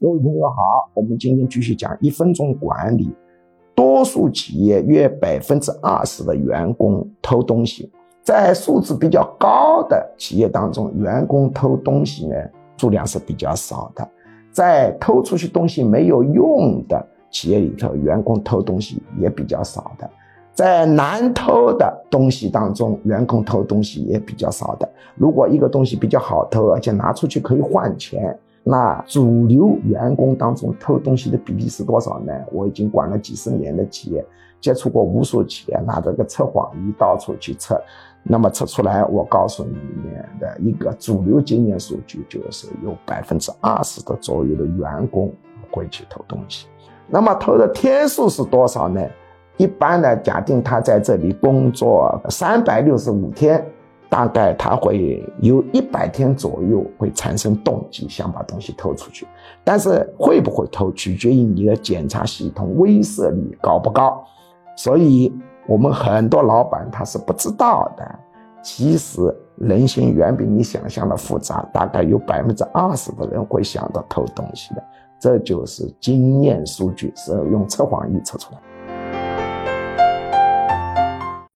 各位朋友好，我们今天继续讲一分钟管理。多数企业约百分之二十的员工偷东西，在素质比较高的企业当中，员工偷东西呢数量是比较少的；在偷出去东西没有用的企业里头，员工偷东西也比较少的；在难偷的东西当中，员工偷东西也比较少的。如果一个东西比较好偷，而且拿出去可以换钱。那主流员工当中偷东西的比例是多少呢？我已经管了几十年的企业，接触过无数企业，拿着个测谎仪到处去测，那么测出来，我告诉你们的一个主流经验数据，就是有百分之二十的左右的员工会去偷东西。那么偷的天数是多少呢？一般呢假定他在这里工作三百六十五天。大概他会有一百天左右会产生动机，想把东西偷出去，但是会不会偷，取决于你的检查系统威慑力高不高。所以，我们很多老板他是不知道的。其实人心远比你想象的复杂，大概有百分之二十的人会想到偷东西的，这就是经验数据，是用测谎仪测出来。